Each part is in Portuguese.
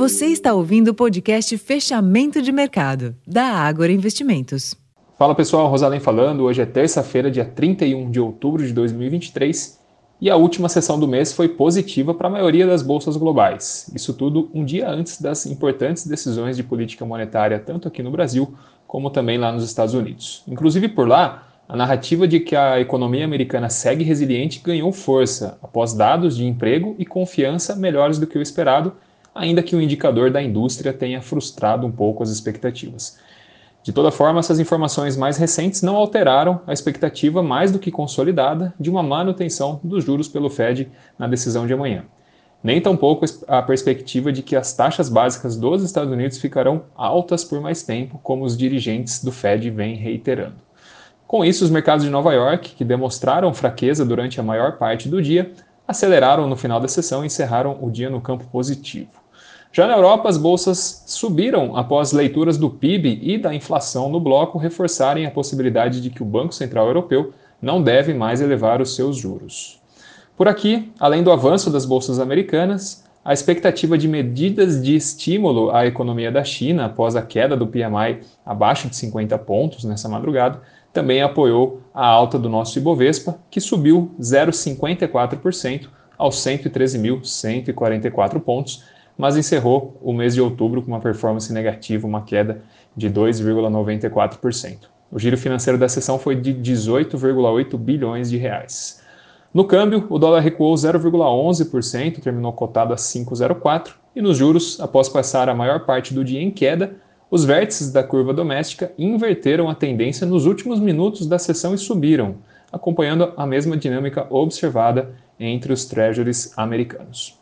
Você está ouvindo o podcast Fechamento de Mercado, da Ágora Investimentos. Fala pessoal, Rosalém falando. Hoje é terça-feira, dia 31 de outubro de 2023 e a última sessão do mês foi positiva para a maioria das bolsas globais. Isso tudo um dia antes das importantes decisões de política monetária, tanto aqui no Brasil como também lá nos Estados Unidos. Inclusive por lá, a narrativa de que a economia americana segue resiliente ganhou força após dados de emprego e confiança melhores do que o esperado, ainda que o indicador da indústria tenha frustrado um pouco as expectativas. De toda forma, essas informações mais recentes não alteraram a expectativa mais do que consolidada de uma manutenção dos juros pelo Fed na decisão de amanhã. Nem tampouco a perspectiva de que as taxas básicas dos Estados Unidos ficarão altas por mais tempo, como os dirigentes do Fed vêm reiterando. Com isso, os mercados de Nova York, que demonstraram fraqueza durante a maior parte do dia, aceleraram no final da sessão e encerraram o dia no campo positivo. Já na Europa, as bolsas subiram após leituras do PIB e da inflação no bloco reforçarem a possibilidade de que o Banco Central Europeu não deve mais elevar os seus juros. Por aqui, além do avanço das bolsas americanas, a expectativa de medidas de estímulo à economia da China após a queda do PMI abaixo de 50 pontos nessa madrugada também apoiou a alta do nosso Ibovespa, que subiu 0,54% aos 113.144 pontos, mas encerrou o mês de outubro com uma performance negativa, uma queda de 2,94%. O giro financeiro da sessão foi de 18,8 bilhões de reais. No câmbio, o dólar recuou 0,11%, terminou cotado a 5,04, e nos juros, após passar a maior parte do dia em queda, os vértices da curva doméstica inverteram a tendência nos últimos minutos da sessão e subiram, acompanhando a mesma dinâmica observada entre os treasuries americanos.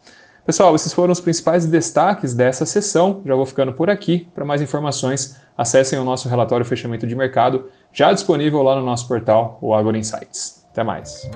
Pessoal, esses foram os principais destaques dessa sessão. Já vou ficando por aqui. Para mais informações, acessem o nosso relatório fechamento de mercado, já disponível lá no nosso portal, o Agora Insights. Até mais.